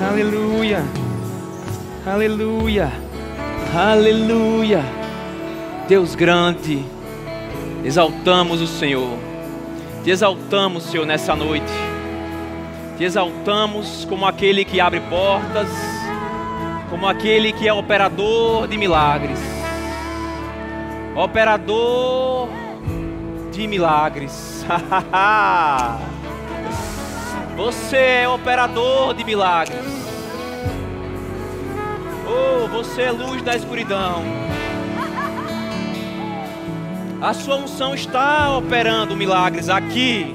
Aleluia. Aleluia. Aleluia. Deus grande, exaltamos o Senhor. Te exaltamos, Senhor, nessa noite. Te exaltamos como aquele que abre portas, como aquele que é operador de milagres. Operador de milagres. Você é operador de milagres. Oh, você é luz da escuridão. A sua unção está operando milagres aqui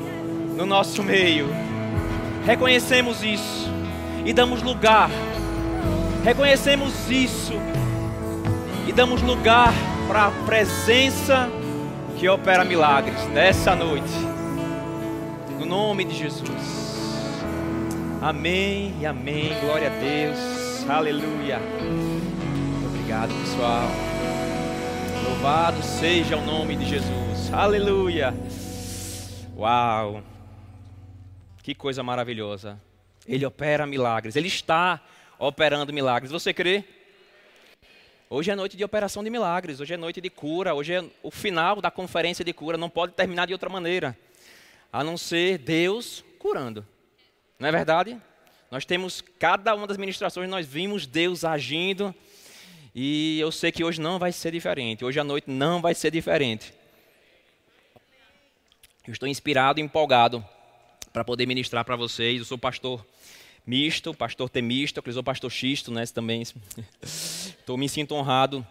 no nosso meio. Reconhecemos isso e damos lugar. Reconhecemos isso e damos lugar para a presença que opera milagres nessa noite. No nome de Jesus. Amém e amém. Glória a Deus. Aleluia. Obrigado, pessoal. Louvado seja o nome de Jesus. Aleluia. Uau. Que coisa maravilhosa. Ele opera milagres. Ele está operando milagres. Você crê? Hoje é noite de operação de milagres. Hoje é noite de cura. Hoje é o final da conferência de cura. Não pode terminar de outra maneira. A não ser Deus curando. Não é verdade? Nós temos, cada uma das ministrações, nós vimos Deus agindo. E eu sei que hoje não vai ser diferente. Hoje à noite não vai ser diferente. Eu estou inspirado e empolgado para poder ministrar para vocês. Eu sou pastor misto, pastor temista, eu sou pastor xisto, né? Também. Estou me sinto honrado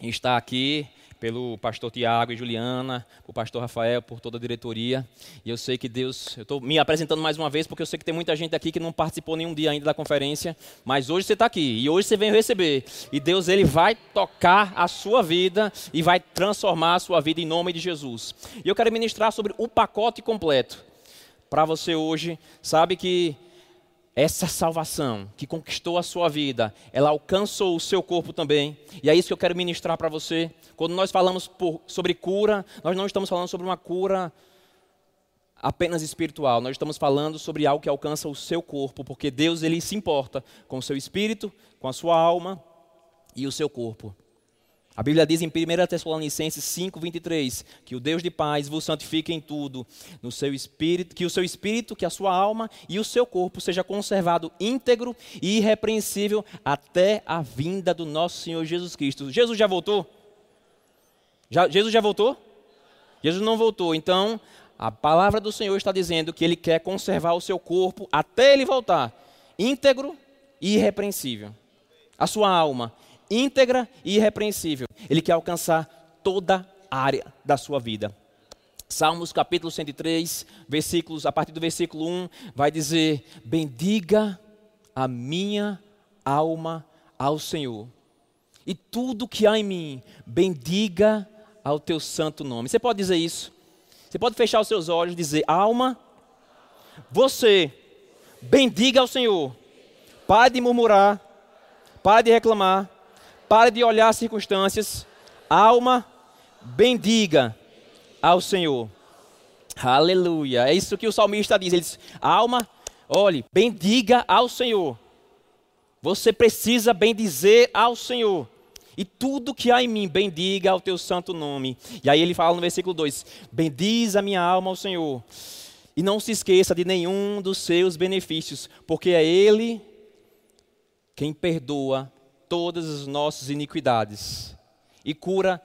em estar aqui pelo pastor Tiago e Juliana, o pastor Rafael, por toda a diretoria. E eu sei que Deus, eu estou me apresentando mais uma vez, porque eu sei que tem muita gente aqui que não participou nenhum dia ainda da conferência, mas hoje você está aqui e hoje você vem receber. E Deus, Ele vai tocar a sua vida e vai transformar a sua vida em nome de Jesus. E eu quero ministrar sobre o pacote completo para você hoje. Sabe que essa salvação que conquistou a sua vida, ela alcançou o seu corpo também. E é isso que eu quero ministrar para você. Quando nós falamos por, sobre cura, nós não estamos falando sobre uma cura apenas espiritual. Nós estamos falando sobre algo que alcança o seu corpo, porque Deus ele se importa com o seu espírito, com a sua alma e o seu corpo. A Bíblia diz em 1 Tessalonicenses 5, 23, que o Deus de paz vos santifique em tudo, no seu espírito, que o seu espírito, que a sua alma e o seu corpo seja conservado íntegro e irrepreensível até a vinda do nosso Senhor Jesus Cristo. Jesus já voltou? Já, Jesus já voltou? Jesus não voltou. Então, a palavra do Senhor está dizendo que ele quer conservar o seu corpo até ele voltar, íntegro e irrepreensível. A sua alma íntegra e irrepreensível. Ele quer alcançar toda a área da sua vida. Salmos capítulo 103, versículos, a partir do versículo 1, vai dizer: Bendiga a minha alma ao Senhor, e tudo que há em mim, bendiga ao teu santo nome. Você pode dizer isso? Você pode fechar os seus olhos e dizer: Alma, você, bendiga ao Senhor, pare de murmurar, pare de reclamar, Pare de olhar as circunstâncias. Alma, bendiga ao Senhor. Aleluia. É isso que o salmista diz. Ele diz: Alma, olhe, bendiga ao Senhor. Você precisa bendizer ao Senhor. E tudo que há em mim, bendiga ao teu santo nome. E aí ele fala no versículo 2: Bendiz a minha alma ao Senhor. E não se esqueça de nenhum dos seus benefícios, porque é Ele quem perdoa todas as nossas iniquidades e cura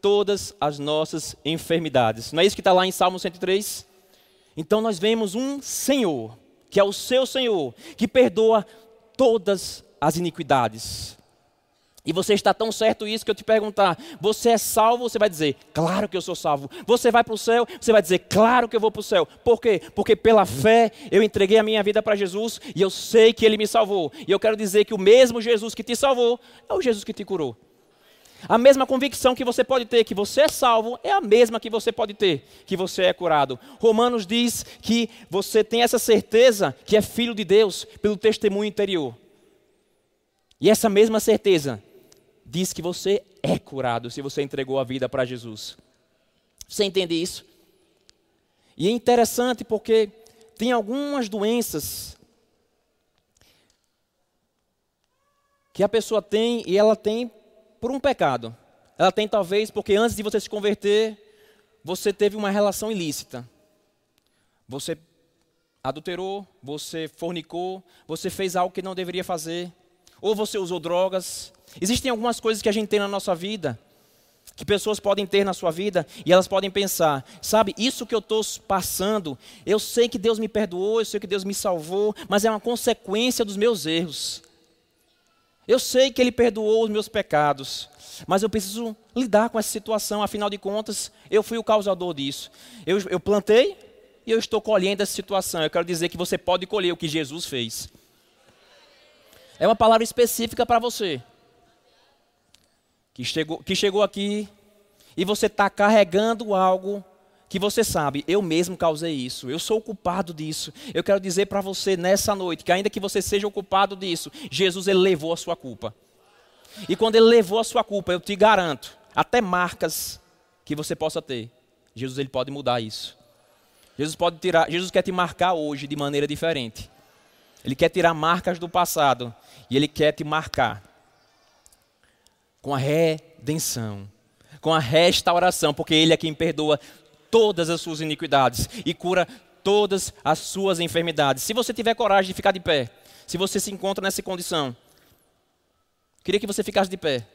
todas as nossas enfermidades. Não é isso que está lá em Salmo 103? Então nós vemos um Senhor, que é o seu Senhor, que perdoa todas as iniquidades. E você está tão certo isso que eu te perguntar, você é salvo? Você vai dizer, claro que eu sou salvo. Você vai para o céu? Você vai dizer, claro que eu vou para o céu. Por quê? Porque pela fé eu entreguei a minha vida para Jesus e eu sei que Ele me salvou. E eu quero dizer que o mesmo Jesus que te salvou é o Jesus que te curou. A mesma convicção que você pode ter que você é salvo é a mesma que você pode ter que você é curado. Romanos diz que você tem essa certeza que é filho de Deus pelo testemunho interior. E essa mesma certeza diz que você é curado se você entregou a vida para Jesus. Você entende isso? E é interessante porque tem algumas doenças que a pessoa tem e ela tem por um pecado. Ela tem talvez porque antes de você se converter, você teve uma relação ilícita. Você adulterou, você fornicou, você fez algo que não deveria fazer, ou você usou drogas. Existem algumas coisas que a gente tem na nossa vida, que pessoas podem ter na sua vida, e elas podem pensar: sabe, isso que eu estou passando, eu sei que Deus me perdoou, eu sei que Deus me salvou, mas é uma consequência dos meus erros. Eu sei que Ele perdoou os meus pecados, mas eu preciso lidar com essa situação, afinal de contas, eu fui o causador disso. Eu, eu plantei e eu estou colhendo essa situação. Eu quero dizer que você pode colher o que Jesus fez. É uma palavra específica para você. Que chegou, que chegou aqui e você está carregando algo que você sabe, eu mesmo causei isso, eu sou o culpado disso. Eu quero dizer para você nessa noite que, ainda que você seja o culpado disso, Jesus ele levou a sua culpa. E quando ele levou a sua culpa, eu te garanto, até marcas que você possa ter, Jesus ele pode mudar isso. Jesus pode tirar, Jesus quer te marcar hoje de maneira diferente. Ele quer tirar marcas do passado e ele quer te marcar com a redenção, com a restauração, porque ele é quem perdoa todas as suas iniquidades e cura todas as suas enfermidades. Se você tiver coragem de ficar de pé, se você se encontra nessa condição, queria que você ficasse de pé.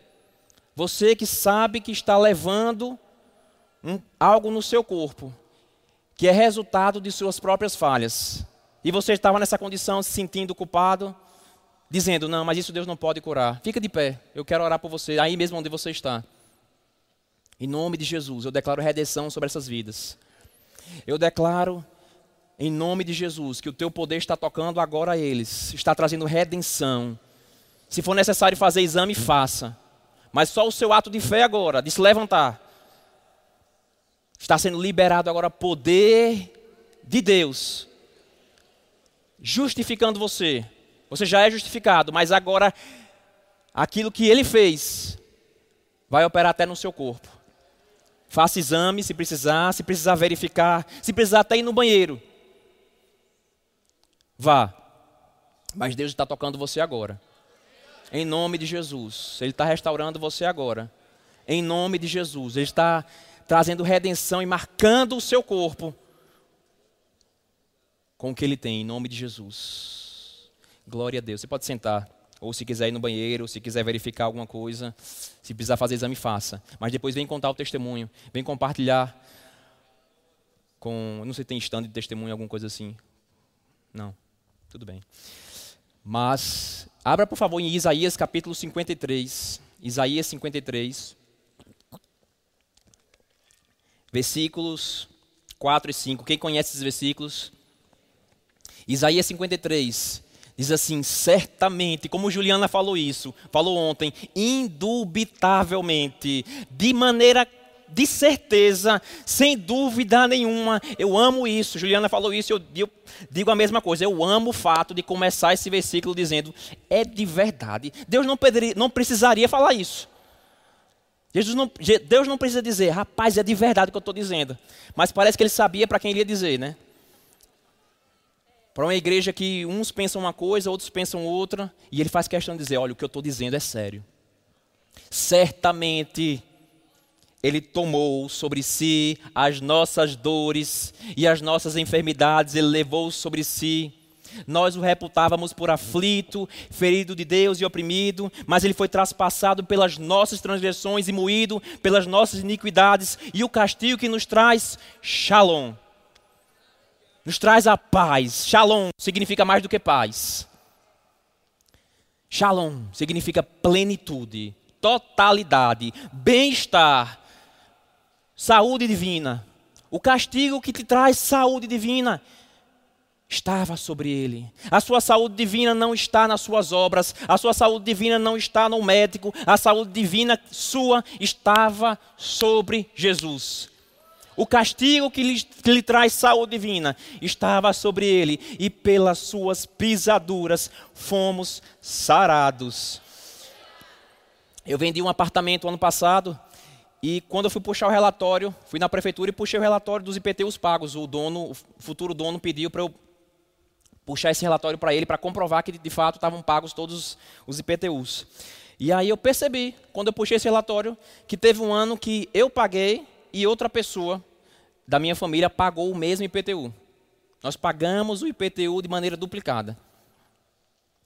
Você que sabe que está levando um, algo no seu corpo, que é resultado de suas próprias falhas, e você estava nessa condição se sentindo culpado, dizendo: Não, mas isso Deus não pode curar. Fica de pé, eu quero orar por você, aí mesmo onde você está. Em nome de Jesus, eu declaro redenção sobre essas vidas. Eu declaro, em nome de Jesus, que o teu poder está tocando agora eles, está trazendo redenção. Se for necessário fazer exame, faça. Mas só o seu ato de fé agora, de se levantar, está sendo liberado agora poder de Deus, justificando você. Você já é justificado, mas agora aquilo que ele fez vai operar até no seu corpo. Faça exame se precisar, se precisar verificar, se precisar até ir no banheiro. Vá. Mas Deus está tocando você agora. Em nome de Jesus. Ele está restaurando você agora. Em nome de Jesus. Ele está trazendo redenção e marcando o seu corpo com o que ele tem, em nome de Jesus. Glória a Deus. Você pode sentar. Ou se quiser ir no banheiro, se quiser verificar alguma coisa, se precisar fazer exame, faça. Mas depois vem contar o testemunho, vem compartilhar com. Não sei se tem stand de testemunho, alguma coisa assim. Não. Tudo bem. Mas, abra por favor em Isaías capítulo 53. Isaías 53. Versículos 4 e 5. Quem conhece esses versículos? Isaías 53. Diz assim: certamente, como Juliana falou isso, falou ontem, indubitavelmente, de maneira de certeza, sem dúvida nenhuma, eu amo isso. Juliana falou isso, eu, eu digo a mesma coisa. Eu amo o fato de começar esse versículo dizendo: é de verdade. Deus não, poderia, não precisaria falar isso. Jesus não, Deus não precisa dizer, rapaz, é de verdade o que eu estou dizendo. Mas parece que ele sabia para quem ele ia dizer, né? Para uma igreja que uns pensam uma coisa, outros pensam outra, e ele faz questão de dizer: olha, o que eu estou dizendo é sério. Certamente ele tomou sobre si as nossas dores e as nossas enfermidades, ele levou sobre si. Nós o reputávamos por aflito, ferido de Deus e oprimido, mas ele foi traspassado pelas nossas transgressões e moído pelas nossas iniquidades, e o castigo que nos traz, shalom nos traz a paz. Shalom significa mais do que paz. Shalom significa plenitude, totalidade, bem-estar, saúde divina. O castigo que te traz saúde divina estava sobre ele. A sua saúde divina não está nas suas obras, a sua saúde divina não está no médico, a saúde divina sua estava sobre Jesus. O castigo que lhe, que lhe traz saúde divina estava sobre ele, e pelas suas pisaduras fomos sarados. Eu vendi um apartamento ano passado e quando eu fui puxar o relatório, fui na prefeitura e puxei o relatório dos IPTUs pagos. O dono, o futuro dono pediu para eu puxar esse relatório para ele para comprovar que de fato estavam pagos todos os IPTUs. E aí eu percebi, quando eu puxei esse relatório, que teve um ano que eu paguei e outra pessoa da minha família pagou o mesmo IPTU. Nós pagamos o IPTU de maneira duplicada.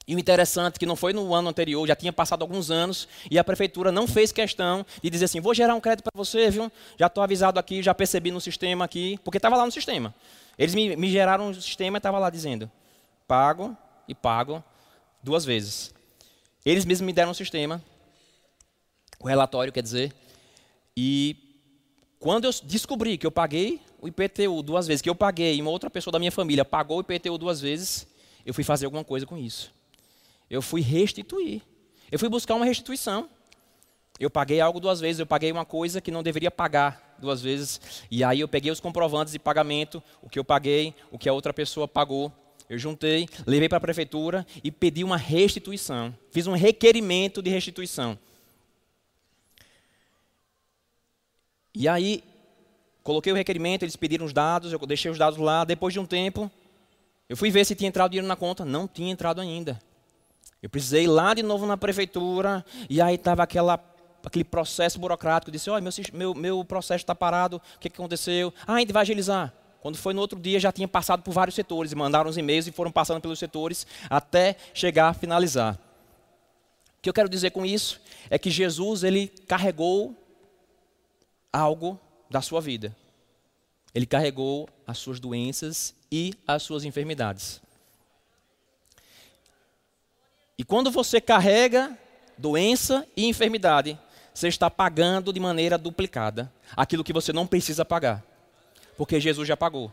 E o interessante é que não foi no ano anterior, já tinha passado alguns anos, e a prefeitura não fez questão de dizer assim, vou gerar um crédito para você, viu? Já estou avisado aqui, já percebi no sistema aqui, porque estava lá no sistema. Eles me, me geraram um sistema e estava lá dizendo, pago e pago duas vezes. Eles mesmos me deram um sistema, o relatório, quer dizer, e quando eu descobri que eu paguei o IPTU duas vezes, que eu paguei e uma outra pessoa da minha família pagou o IPTU duas vezes, eu fui fazer alguma coisa com isso. Eu fui restituir. Eu fui buscar uma restituição. Eu paguei algo duas vezes, eu paguei uma coisa que não deveria pagar duas vezes. E aí eu peguei os comprovantes de pagamento, o que eu paguei, o que a outra pessoa pagou. Eu juntei, levei para a prefeitura e pedi uma restituição. Fiz um requerimento de restituição. E aí, coloquei o requerimento, eles pediram os dados, eu deixei os dados lá. Depois de um tempo, eu fui ver se tinha entrado dinheiro na conta. Não tinha entrado ainda. Eu precisei ir lá de novo na prefeitura, e aí estava aquela aquele processo burocrático, disse, olha, meu, meu, meu processo está parado, o que, que aconteceu? Ah, a gente vai agilizar. Quando foi no outro dia, já tinha passado por vários setores, mandaram os e-mails e foram passando pelos setores até chegar a finalizar. O que eu quero dizer com isso é que Jesus, ele carregou algo da sua vida. Ele carregou as suas doenças e as suas enfermidades. E quando você carrega doença e enfermidade, você está pagando de maneira duplicada aquilo que você não precisa pagar porque Jesus já pagou.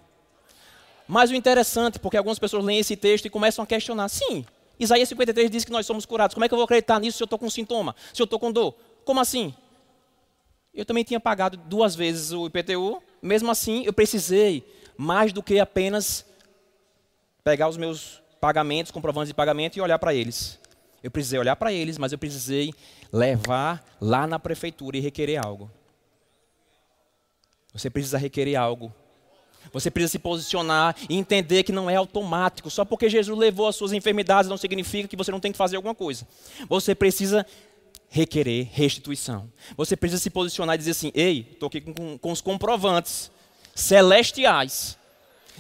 Mas o interessante, porque algumas pessoas leem esse texto e começam a questionar: sim, Isaías 53 diz que nós somos curados. Como é que eu vou acreditar nisso se eu estou com sintoma? Se eu estou com dor? Como assim? Eu também tinha pagado duas vezes o IPTU, mesmo assim eu precisei mais do que apenas pegar os meus pagamentos, comprovantes de pagamento e olhar para eles. Eu precisei olhar para eles, mas eu precisei levar lá na prefeitura e requerer algo. Você precisa requerer algo. Você precisa se posicionar e entender que não é automático. Só porque Jesus levou as suas enfermidades não significa que você não tem que fazer alguma coisa. Você precisa requerer restituição. Você precisa se posicionar e dizer assim: ei, estou aqui com, com os comprovantes celestiais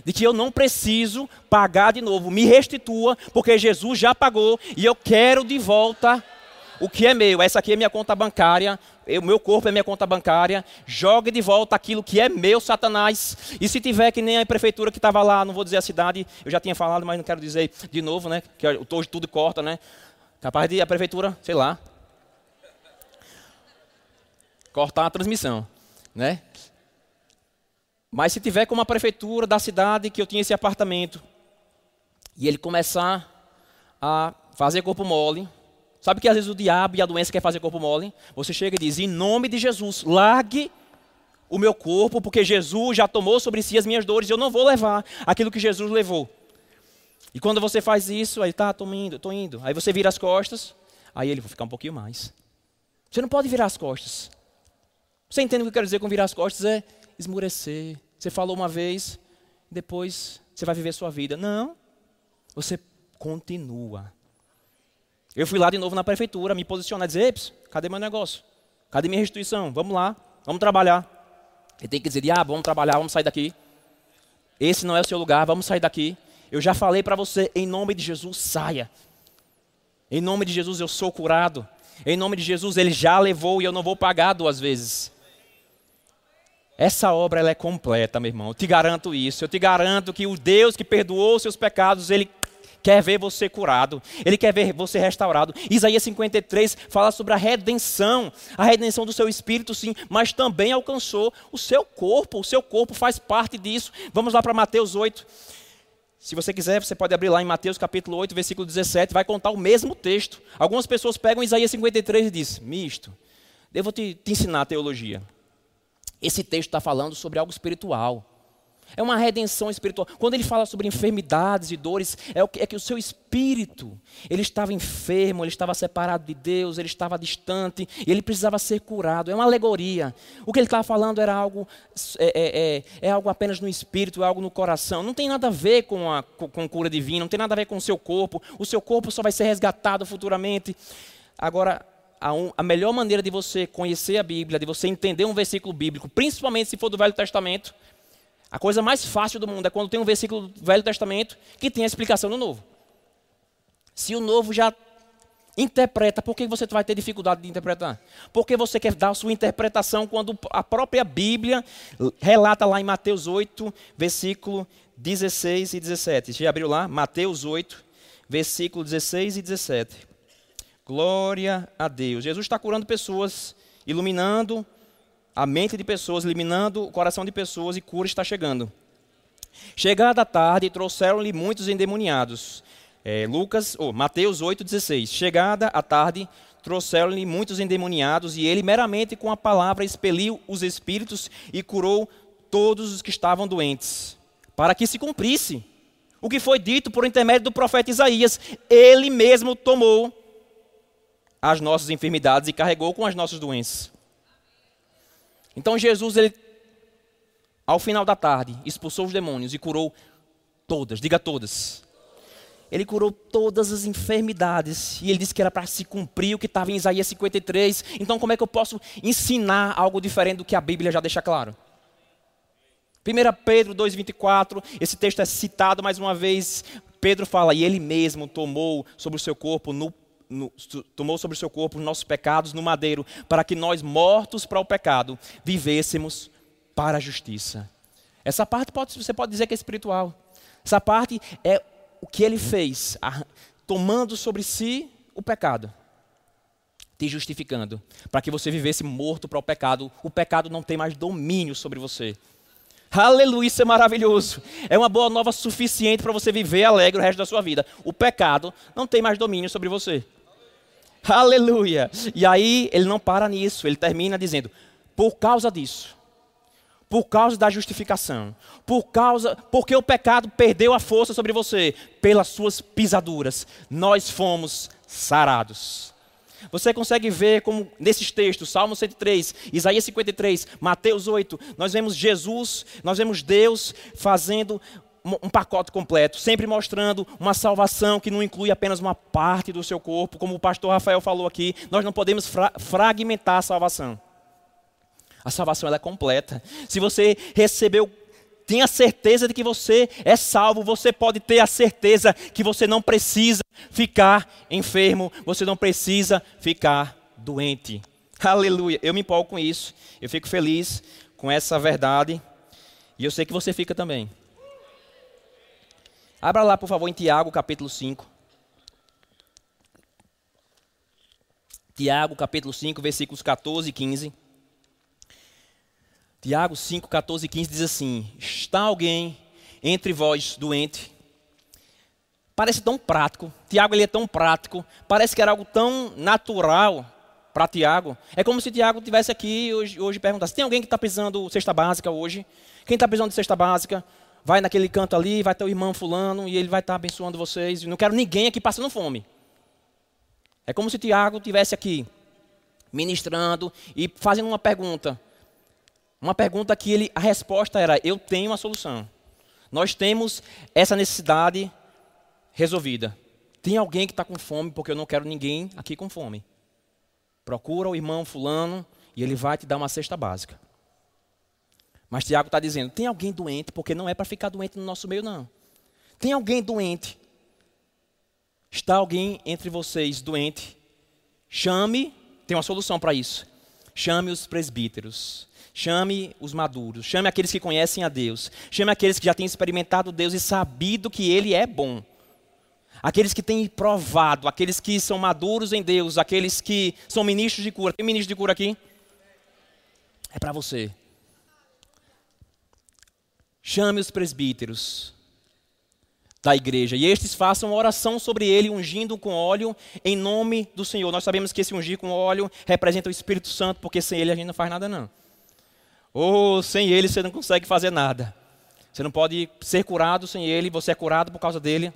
de que eu não preciso pagar de novo. Me restitua, porque Jesus já pagou e eu quero de volta o que é meu. Essa aqui é minha conta bancária, o meu corpo é minha conta bancária. Jogue de volta aquilo que é meu, Satanás. E se tiver que nem a prefeitura que estava lá, não vou dizer a cidade, eu já tinha falado, mas não quero dizer de novo, né? Que hoje tudo corta, né? Capaz de a prefeitura, sei lá, cortar a transmissão, né? Mas se tiver como a prefeitura da cidade que eu tinha esse apartamento e ele começar a fazer corpo mole, Sabe que às vezes o diabo e a doença quer fazer corpo mole? Você chega e diz: em nome de Jesus, largue o meu corpo, porque Jesus já tomou sobre si as minhas dores, eu não vou levar aquilo que Jesus levou. E quando você faz isso, aí tá, estou indo, estou indo. Aí você vira as costas, aí ele vai ficar um pouquinho mais. Você não pode virar as costas. Você entende o que eu quero dizer com virar as costas? É esmurecer. Você falou uma vez, depois você vai viver sua vida. Não. Você continua. Eu fui lá de novo na prefeitura, me posicionar, dizer, cadê meu negócio? Cadê minha restituição? Vamos lá, vamos trabalhar. Ele tem que dizer, diabo, vamos trabalhar, vamos sair daqui. Esse não é o seu lugar, vamos sair daqui. Eu já falei para você, em nome de Jesus, saia. Em nome de Jesus, eu sou curado. Em nome de Jesus, Ele já levou e eu não vou pagar duas vezes. Essa obra ela é completa, meu irmão. Eu te garanto isso. Eu te garanto que o Deus que perdoou os seus pecados, Ele quer ver você curado, ele quer ver você restaurado. Isaías 53 fala sobre a redenção, a redenção do seu espírito, sim, mas também alcançou o seu corpo, o seu corpo faz parte disso. Vamos lá para Mateus 8. Se você quiser, você pode abrir lá em Mateus capítulo 8, versículo 17, vai contar o mesmo texto. Algumas pessoas pegam Isaías 53 e dizem: Misto, eu vou te, te ensinar a teologia. Esse texto está falando sobre algo espiritual. É uma redenção espiritual. Quando ele fala sobre enfermidades e dores, é, o que, é que o seu espírito, ele estava enfermo, ele estava separado de Deus, ele estava distante, e ele precisava ser curado. É uma alegoria. O que ele estava falando era algo, é, é, é, é, algo apenas no espírito, é algo no coração. Não tem nada a ver com a com cura divina, não tem nada a ver com o seu corpo. O seu corpo só vai ser resgatado futuramente. Agora, a, um, a melhor maneira de você conhecer a Bíblia, de você entender um versículo bíblico, principalmente se for do Velho Testamento, a coisa mais fácil do mundo é quando tem um versículo do Velho Testamento que tem a explicação no Novo. Se o Novo já interpreta, por que você vai ter dificuldade de interpretar? Porque você quer dar a sua interpretação quando a própria Bíblia relata lá em Mateus 8, versículo 16 e 17. Você já abriu lá? Mateus 8, versículo 16 e 17. Glória a Deus. Jesus está curando pessoas, iluminando a mente de pessoas, eliminando o coração de pessoas e cura está chegando. Chegada a tarde, trouxeram-lhe muitos endemoniados. É, Lucas, oh, Mateus 8,16. Chegada a tarde, trouxeram-lhe muitos endemoniados, e ele meramente com a palavra expeliu os espíritos e curou todos os que estavam doentes, para que se cumprisse o que foi dito por intermédio do profeta Isaías. Ele mesmo tomou as nossas enfermidades e carregou com as nossas doenças. Então Jesus, ele, ao final da tarde, expulsou os demônios e curou todas, diga todas. Ele curou todas as enfermidades. E ele disse que era para se cumprir o que estava em Isaías 53. Então, como é que eu posso ensinar algo diferente do que a Bíblia já deixa claro? 1 Pedro 2,24, esse texto é citado mais uma vez. Pedro fala, e ele mesmo tomou sobre o seu corpo no no, tomou sobre o seu corpo os nossos pecados no madeiro, para que nós, mortos para o pecado, vivêssemos para a justiça. Essa parte pode, você pode dizer que é espiritual. Essa parte é o que ele fez, a, tomando sobre si o pecado, te justificando, para que você vivesse morto para o pecado. O pecado não tem mais domínio sobre você. Aleluia, isso é maravilhoso. É uma boa nova suficiente para você viver alegre o resto da sua vida. O pecado não tem mais domínio sobre você. Aleluia. E aí ele não para nisso, ele termina dizendo: por causa disso, por causa da justificação, por causa, porque o pecado perdeu a força sobre você, pelas suas pisaduras, nós fomos sarados. Você consegue ver como nesses textos, Salmo 103, Isaías 53, Mateus 8, nós vemos Jesus, nós vemos Deus fazendo um pacote completo, sempre mostrando uma salvação que não inclui apenas uma parte do seu corpo, como o pastor Rafael falou aqui, nós não podemos fra fragmentar a salvação. A salvação é completa. Se você recebeu, tenha certeza de que você é salvo, você pode ter a certeza que você não precisa ficar enfermo, você não precisa ficar doente. Aleluia. Eu me empolgo com isso, eu fico feliz com essa verdade, e eu sei que você fica também. Abra lá, por favor, em Tiago, capítulo 5. Tiago, capítulo 5, versículos 14 e 15. Tiago 5, 14 e 15 diz assim: Está alguém entre vós doente? Parece tão prático. Tiago ele é tão prático. Parece que era algo tão natural para Tiago. É como se Tiago tivesse aqui hoje, hoje perguntasse: tem alguém que está precisando de cesta básica hoje? Quem está precisando de cesta básica? Vai naquele canto ali, vai ter o irmão fulano e ele vai estar abençoando vocês. Não quero ninguém aqui passando fome. É como se Tiago tivesse aqui ministrando e fazendo uma pergunta. Uma pergunta que ele, a resposta era: eu tenho a solução. Nós temos essa necessidade resolvida. Tem alguém que está com fome, porque eu não quero ninguém aqui com fome. Procura o irmão fulano e ele vai te dar uma cesta básica. Mas Tiago está dizendo: tem alguém doente, porque não é para ficar doente no nosso meio, não. Tem alguém doente. Está alguém entre vocês doente? Chame, tem uma solução para isso. Chame os presbíteros, chame os maduros, chame aqueles que conhecem a Deus, chame aqueles que já têm experimentado Deus e sabido que Ele é bom. Aqueles que têm provado, aqueles que são maduros em Deus, aqueles que são ministros de cura. Tem ministro de cura aqui? É para você. Chame os presbíteros da igreja e estes façam oração sobre ele, ungindo com óleo em nome do Senhor. Nós sabemos que esse ungir com óleo representa o Espírito Santo, porque sem ele a gente não faz nada não. Ou sem ele você não consegue fazer nada. Você não pode ser curado sem Ele, você é curado por causa dele.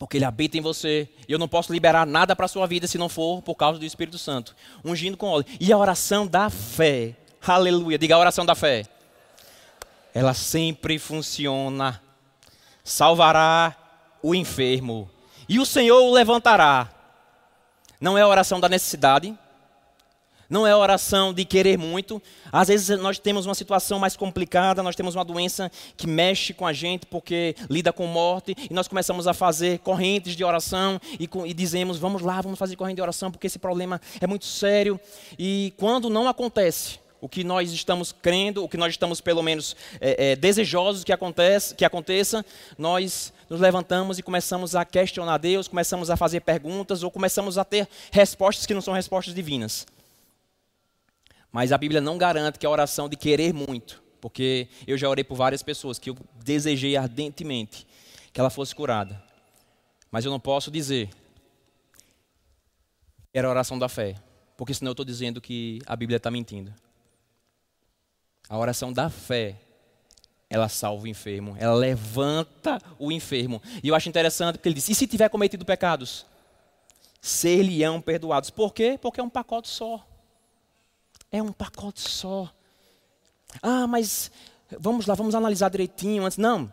Porque Ele habita em você. E eu não posso liberar nada para a sua vida se não for por causa do Espírito Santo. Ungindo com óleo. E a oração da fé. Aleluia. Diga a oração da fé. Ela sempre funciona. Salvará o enfermo. E o Senhor o levantará. Não é a oração da necessidade, não é oração de querer muito. Às vezes nós temos uma situação mais complicada, nós temos uma doença que mexe com a gente porque lida com morte, e nós começamos a fazer correntes de oração e, e dizemos: vamos lá, vamos fazer corrente de oração porque esse problema é muito sério. E quando não acontece, o que nós estamos crendo, o que nós estamos pelo menos é, é, desejosos que, acontece, que aconteça, nós nos levantamos e começamos a questionar Deus, começamos a fazer perguntas ou começamos a ter respostas que não são respostas divinas. Mas a Bíblia não garante que a oração de querer muito, porque eu já orei por várias pessoas que eu desejei ardentemente que ela fosse curada. Mas eu não posso dizer que era a oração da fé, porque senão eu estou dizendo que a Bíblia está mentindo. A oração da fé, ela salva o enfermo, ela levanta o enfermo. E eu acho interessante porque ele disse: e se tiver cometido pecados? Ser-lhe-ão perdoados. Por quê? Porque é um pacote só. É um pacote só. Ah, mas vamos lá, vamos analisar direitinho antes. Não.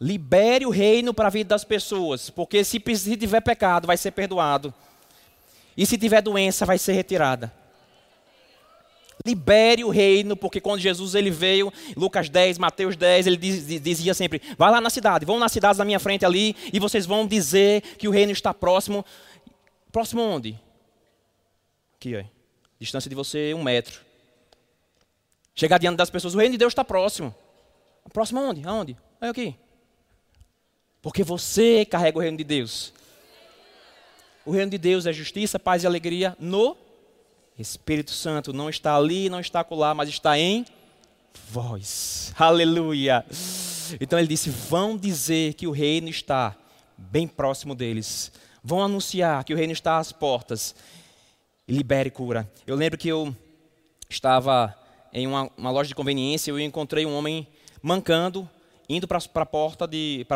Libere o reino para a vida das pessoas, porque se tiver pecado, vai ser perdoado. E se tiver doença, vai ser retirada. Libere o reino, porque quando Jesus ele veio, Lucas 10, Mateus 10, ele diz, dizia sempre: Vai lá na cidade, vão nas cidades da minha frente ali, e vocês vão dizer que o reino está próximo. Próximo onde? Aqui, ó. Distância de você, um metro. Chegar diante das pessoas, o reino de Deus está próximo. Próximo aonde? Aonde? É aqui. Porque você carrega o reino de Deus. O reino de Deus é justiça, paz e alegria no Espírito Santo. Não está ali, não está acolá, mas está em vós. Aleluia. Então ele disse: vão dizer que o reino está bem próximo deles. Vão anunciar que o reino está às portas e libere cura. Eu lembro que eu estava em uma, uma loja de conveniência e eu encontrei um homem mancando, indo para a porta,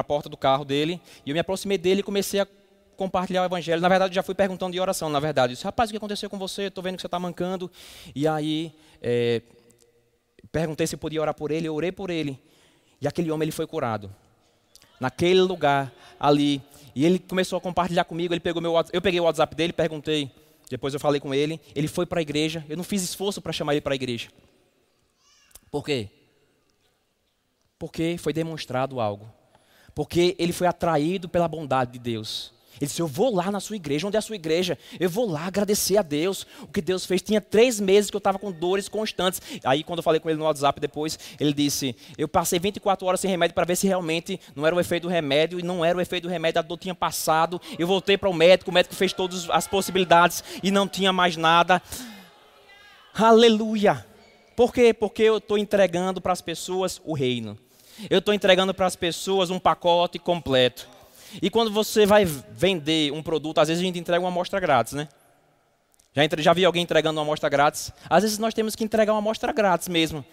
porta do carro dele, e eu me aproximei dele e comecei a compartilhar o evangelho. Na verdade, já fui perguntando de oração, na verdade. Eu disse, rapaz, o que aconteceu com você? Estou vendo que você está mancando. E aí, é, perguntei se podia orar por ele, eu orei por ele. E aquele homem, ele foi curado. Naquele lugar, ali. E ele começou a compartilhar comigo, ele pegou meu eu peguei o WhatsApp dele, perguntei, depois eu falei com ele, ele foi para a igreja. Eu não fiz esforço para chamar ele para a igreja. Por quê? Porque foi demonstrado algo. Porque ele foi atraído pela bondade de Deus. Ele disse: Eu vou lá na sua igreja. Onde é a sua igreja? Eu vou lá agradecer a Deus. O que Deus fez. Tinha três meses que eu estava com dores constantes. Aí, quando eu falei com ele no WhatsApp depois, ele disse: Eu passei 24 horas sem remédio para ver se realmente não era o efeito do remédio. E não era o efeito do remédio. A dor tinha passado. Eu voltei para o médico. O médico fez todas as possibilidades e não tinha mais nada. Aleluia. Por quê? Porque eu estou entregando para as pessoas o reino. Eu estou entregando para as pessoas um pacote completo. E quando você vai vender um produto, às vezes a gente entrega uma amostra grátis, né? Já, entre, já vi alguém entregando uma amostra grátis? Às vezes nós temos que entregar uma amostra grátis mesmo,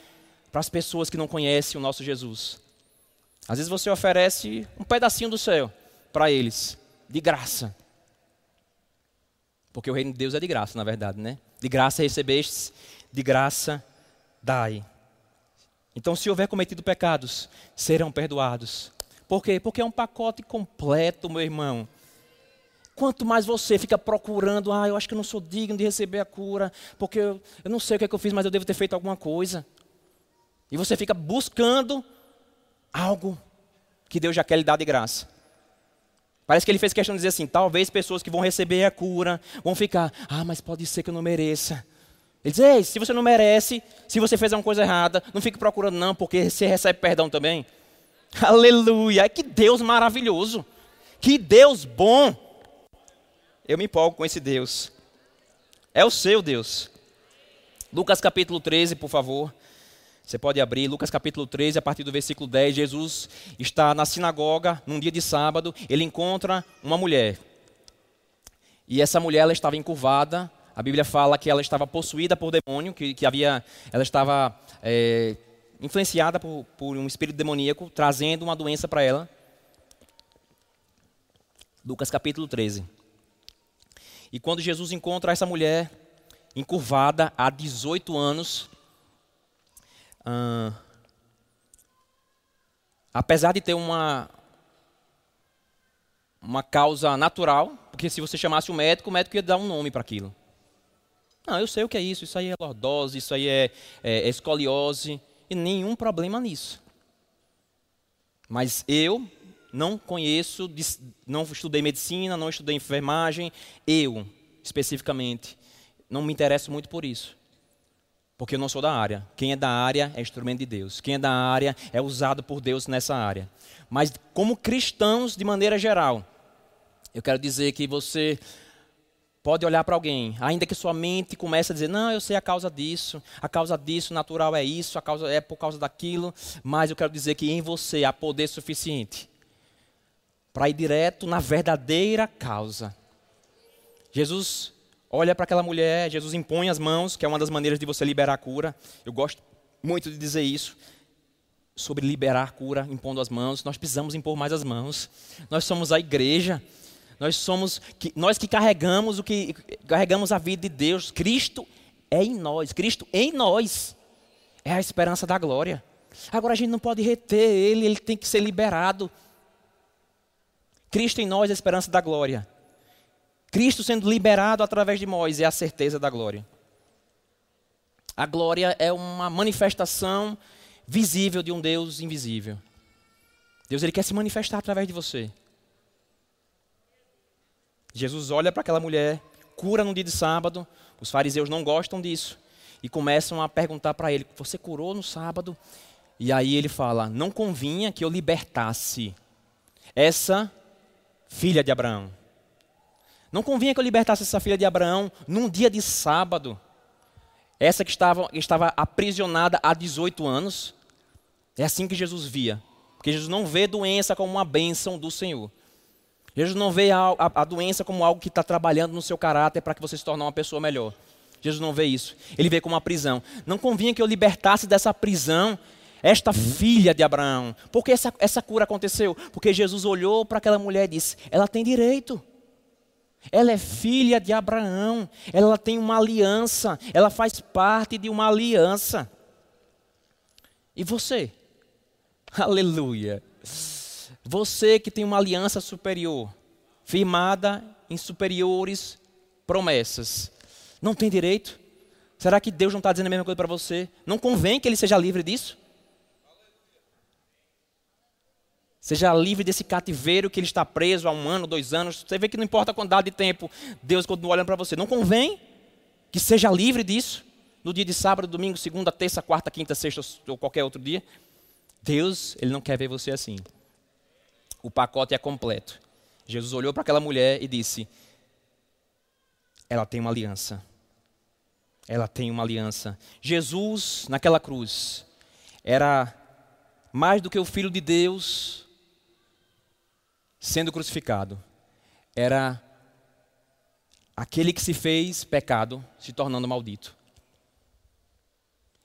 para as pessoas que não conhecem o nosso Jesus. Às vezes você oferece um pedacinho do céu para eles, de graça. Porque o reino de Deus é de graça, na verdade, né? De graça recebestes, de graça dai. Então, se houver cometido pecados, serão perdoados. Por quê? Porque é um pacote completo, meu irmão. Quanto mais você fica procurando, ah, eu acho que eu não sou digno de receber a cura, porque eu, eu não sei o que, é que eu fiz, mas eu devo ter feito alguma coisa. E você fica buscando algo que Deus já quer lhe dar de graça. Parece que ele fez questão de dizer assim: talvez pessoas que vão receber a cura vão ficar, ah, mas pode ser que eu não mereça. Ele diz: Ei, se você não merece, se você fez alguma coisa errada, não fique procurando, não, porque você recebe perdão também. Aleluia! Que Deus maravilhoso! Que Deus bom! Eu me empolgo com esse Deus. É o seu Deus. Lucas capítulo 13, por favor. Você pode abrir, Lucas capítulo 13, a partir do versículo 10. Jesus está na sinagoga, num dia de sábado. Ele encontra uma mulher. E essa mulher ela estava encurvada. A Bíblia fala que ela estava possuída por demônio, que, que havia, ela estava é, influenciada por, por um espírito demoníaco, trazendo uma doença para ela. Lucas capítulo 13. E quando Jesus encontra essa mulher encurvada há 18 anos, apesar de ter uma, uma causa natural, porque se você chamasse o médico, o médico ia dar um nome para aquilo. Não, eu sei o que é isso, isso aí é lordose, isso aí é, é, é escoliose, e nenhum problema nisso. Mas eu não conheço, não estudei medicina, não estudei enfermagem, eu, especificamente, não me interesso muito por isso. Porque eu não sou da área. Quem é da área é instrumento de Deus. Quem é da área é usado por Deus nessa área. Mas como cristãos, de maneira geral, eu quero dizer que você pode olhar para alguém, ainda que sua mente comece a dizer: "Não, eu sei a causa disso, a causa disso, natural é isso, a causa é por causa daquilo", mas eu quero dizer que em você há poder suficiente para ir direto na verdadeira causa. Jesus olha para aquela mulher, Jesus impõe as mãos, que é uma das maneiras de você liberar a cura. Eu gosto muito de dizer isso sobre liberar a cura, impondo as mãos. Nós precisamos impor mais as mãos. Nós somos a igreja. Nós somos nós que carregamos o que carregamos a vida de Deus. Cristo é em nós. Cristo em nós é a esperança da glória. Agora a gente não pode reter ele, ele tem que ser liberado. Cristo em nós é a esperança da glória. Cristo sendo liberado através de Moisés é a certeza da glória. A glória é uma manifestação visível de um Deus invisível. Deus ele quer se manifestar através de você. Jesus olha para aquela mulher, cura no dia de sábado. Os fariseus não gostam disso e começam a perguntar para ele: Você curou no sábado? E aí ele fala: Não convinha que eu libertasse essa filha de Abraão. Não convinha que eu libertasse essa filha de Abraão num dia de sábado. Essa que estava, estava aprisionada há 18 anos. É assim que Jesus via. Porque Jesus não vê doença como uma bênção do Senhor. Jesus não vê a, a, a doença como algo que está trabalhando no seu caráter para que você se torne uma pessoa melhor. Jesus não vê isso. Ele vê como uma prisão. Não convinha que eu libertasse dessa prisão esta filha de Abraão. Por que essa, essa cura aconteceu? Porque Jesus olhou para aquela mulher e disse: Ela tem direito. Ela é filha de Abraão, ela tem uma aliança, ela faz parte de uma aliança. E você? Aleluia. Você que tem uma aliança superior, firmada em superiores promessas, não tem direito? Será que Deus não está dizendo a mesma coisa para você? Não convém que ele seja livre disso? Seja livre desse cativeiro que ele está preso há um ano, dois anos. Você vê que não importa a quantidade de tempo, Deus continua olhando para você. Não convém que seja livre disso no dia de sábado, domingo, segunda, terça, quarta, quinta, sexta ou qualquer outro dia. Deus, ele não quer ver você assim. O pacote é completo. Jesus olhou para aquela mulher e disse: Ela tem uma aliança. Ela tem uma aliança. Jesus, naquela cruz, era mais do que o Filho de Deus, sendo crucificado era aquele que se fez pecado, se tornando maldito.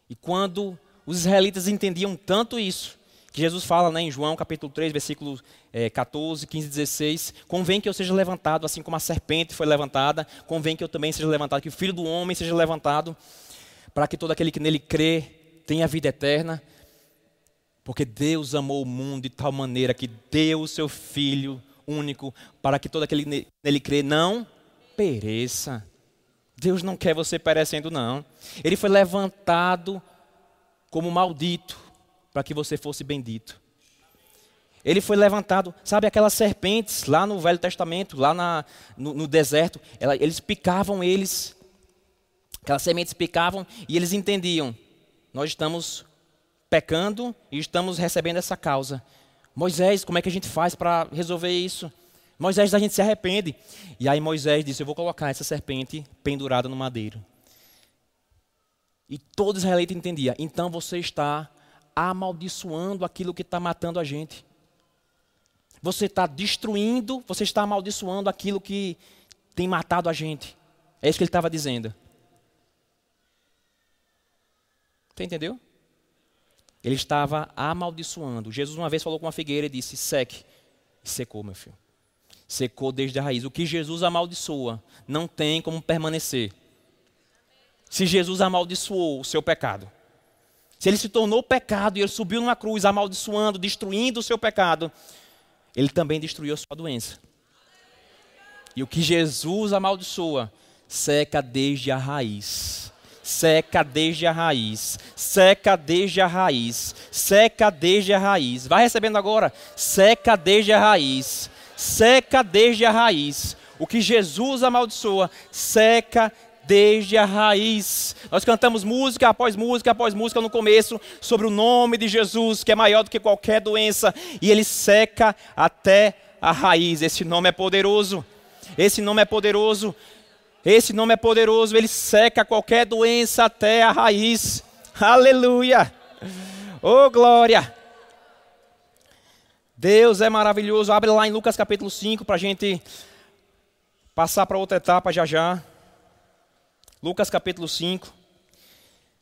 E quando os israelitas entendiam tanto isso, que Jesus fala né, em João capítulo 3, versículos é, 14, 15 16, convém que eu seja levantado, assim como a serpente foi levantada, convém que eu também seja levantado, que o Filho do Homem seja levantado, para que todo aquele que nele crê tenha vida eterna. Porque Deus amou o mundo de tal maneira que deu o seu Filho único para que todo aquele que nele crê não pereça. Deus não quer você perecendo, não. Ele foi levantado como maldito para que você fosse bendito. Ele foi levantado, sabe aquelas serpentes lá no Velho Testamento, lá na, no, no deserto, ela, eles picavam eles, aquelas sementes picavam e eles entendiam: nós estamos pecando e estamos recebendo essa causa. Moisés, como é que a gente faz para resolver isso? Moisés, a gente se arrepende. E aí Moisés disse: Eu vou colocar essa serpente pendurada no madeiro. E todo israelita entendia: então você está amaldiçoando aquilo que está matando a gente. Você está destruindo, você está amaldiçoando aquilo que tem matado a gente. É isso que ele estava dizendo. Você entendeu? Ele estava amaldiçoando. Jesus uma vez falou com uma figueira e disse: seque. E secou, meu filho. Secou desde a raiz. O que Jesus amaldiçoa não tem como permanecer. Se Jesus amaldiçoou o seu pecado, se ele se tornou pecado e ele subiu numa cruz amaldiçoando, destruindo o seu pecado, ele também destruiu a sua doença. E o que Jesus amaldiçoa, seca desde a raiz. Seca desde a raiz, seca desde a raiz, seca desde a raiz. Vai recebendo agora, seca desde a raiz, seca desde a raiz. O que Jesus amaldiçoa, seca desde a raiz. Nós cantamos música após música após música no começo sobre o nome de Jesus, que é maior do que qualquer doença, e ele seca até a raiz. Esse nome é poderoso. Esse nome é poderoso. Esse nome é poderoso, ele seca qualquer doença até a raiz. Aleluia! Oh glória! Deus é maravilhoso. Abre lá em Lucas capítulo 5 para a gente passar para outra etapa já já. Lucas capítulo 5,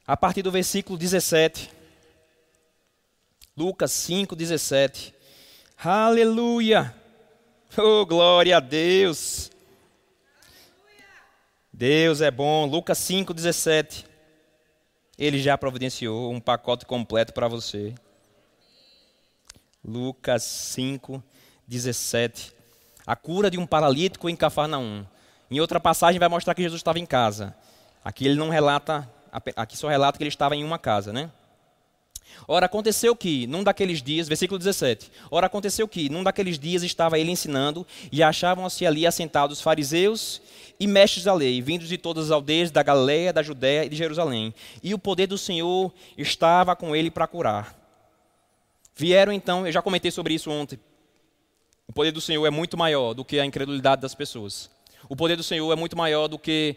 a partir do versículo 17. Lucas 5, 17. Aleluia! Oh, glória a Deus! Deus é bom. Lucas 5, 17. Ele já providenciou um pacote completo para você. Lucas 5, 17. A cura de um paralítico em Cafarnaum. Em outra passagem vai mostrar que Jesus estava em casa. Aqui ele não relata, aqui só relata que ele estava em uma casa, né? Ora, aconteceu que, num daqueles dias, versículo 17. Ora, aconteceu que, num daqueles dias, estava ele ensinando, e achavam-se ali assentados fariseus e mestres da lei, vindos de todas as aldeias da Galiléia, da Judéia e de Jerusalém. E o poder do Senhor estava com ele para curar. Vieram então, eu já comentei sobre isso ontem. O poder do Senhor é muito maior do que a incredulidade das pessoas. O poder do Senhor é muito maior do que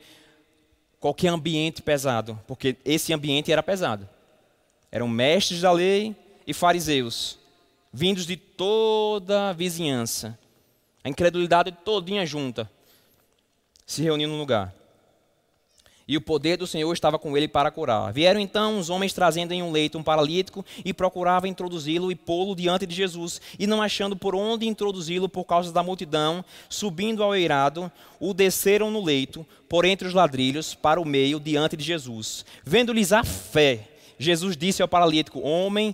qualquer ambiente pesado, porque esse ambiente era pesado. Eram mestres da lei e fariseus, vindos de toda a vizinhança. A incredulidade todinha junta, se reunindo no lugar. E o poder do Senhor estava com ele para curar. Vieram então os homens trazendo em um leito um paralítico e procuravam introduzi-lo e pô-lo diante de Jesus. E não achando por onde introduzi-lo por causa da multidão, subindo ao eirado, o desceram no leito, por entre os ladrilhos, para o meio, diante de Jesus. Vendo-lhes a fé, Jesus disse ao paralítico: Homem,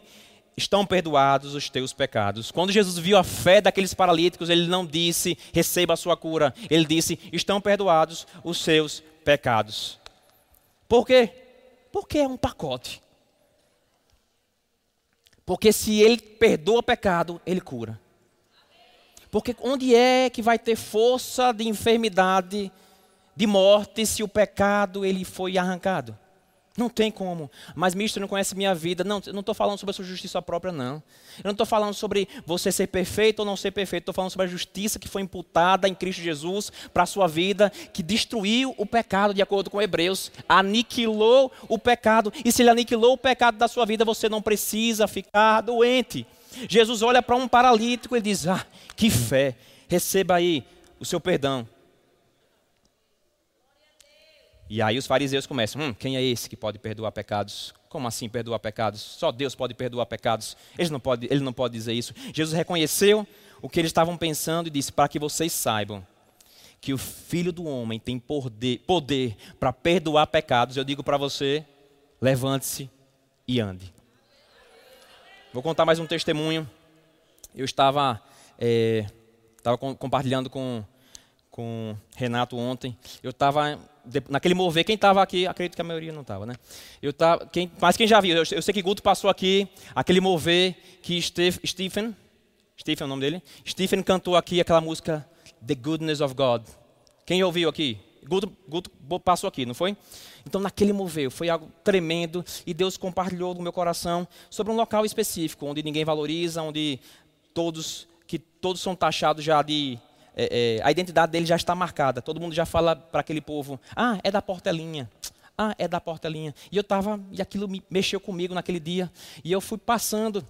estão perdoados os teus pecados. Quando Jesus viu a fé daqueles paralíticos, ele não disse, receba a sua cura. Ele disse, estão perdoados os seus pecados. Por quê? Porque é um pacote. Porque se ele perdoa pecado, ele cura. Porque onde é que vai ter força de enfermidade, de morte, se o pecado ele foi arrancado? Não tem como. Mas, ministro, não conhece minha vida. Não, eu não estou falando sobre a sua justiça própria, não. Eu não estou falando sobre você ser perfeito ou não ser perfeito. Estou falando sobre a justiça que foi imputada em Cristo Jesus para a sua vida, que destruiu o pecado, de acordo com Hebreus. Aniquilou o pecado. E se ele aniquilou o pecado da sua vida, você não precisa ficar doente. Jesus olha para um paralítico e diz: Ah, que fé. Receba aí o seu perdão. E aí os fariseus começam: hum, quem é esse que pode perdoar pecados? Como assim perdoar pecados? Só Deus pode perdoar pecados. Ele não pode, ele não pode dizer isso. Jesus reconheceu o que eles estavam pensando e disse: para que vocês saibam que o Filho do Homem tem poder, para perdoar pecados, eu digo para você: levante-se e ande. Vou contar mais um testemunho. Eu estava, é, estava compartilhando com, com Renato ontem. Eu estava naquele mover, quem estava aqui, acredito que a maioria não estava, né? Eu tava, quem, mas quem já viu, eu, eu, sei que Guto passou aqui, aquele mover que Steve, Stephen, Stephen é o nome dele, Stephen cantou aqui aquela música The Goodness of God. Quem ouviu aqui? Guto, Guto passou aqui, não foi? Então, naquele mover, foi algo tremendo e Deus compartilhou no meu coração sobre um local específico, onde ninguém valoriza, onde todos, que todos são taxados já de é, é, a identidade dele já está marcada. Todo mundo já fala para aquele povo: ah, é da portelinha. Ah, é da portelinha. E eu estava, e aquilo me mexeu comigo naquele dia. E eu fui passando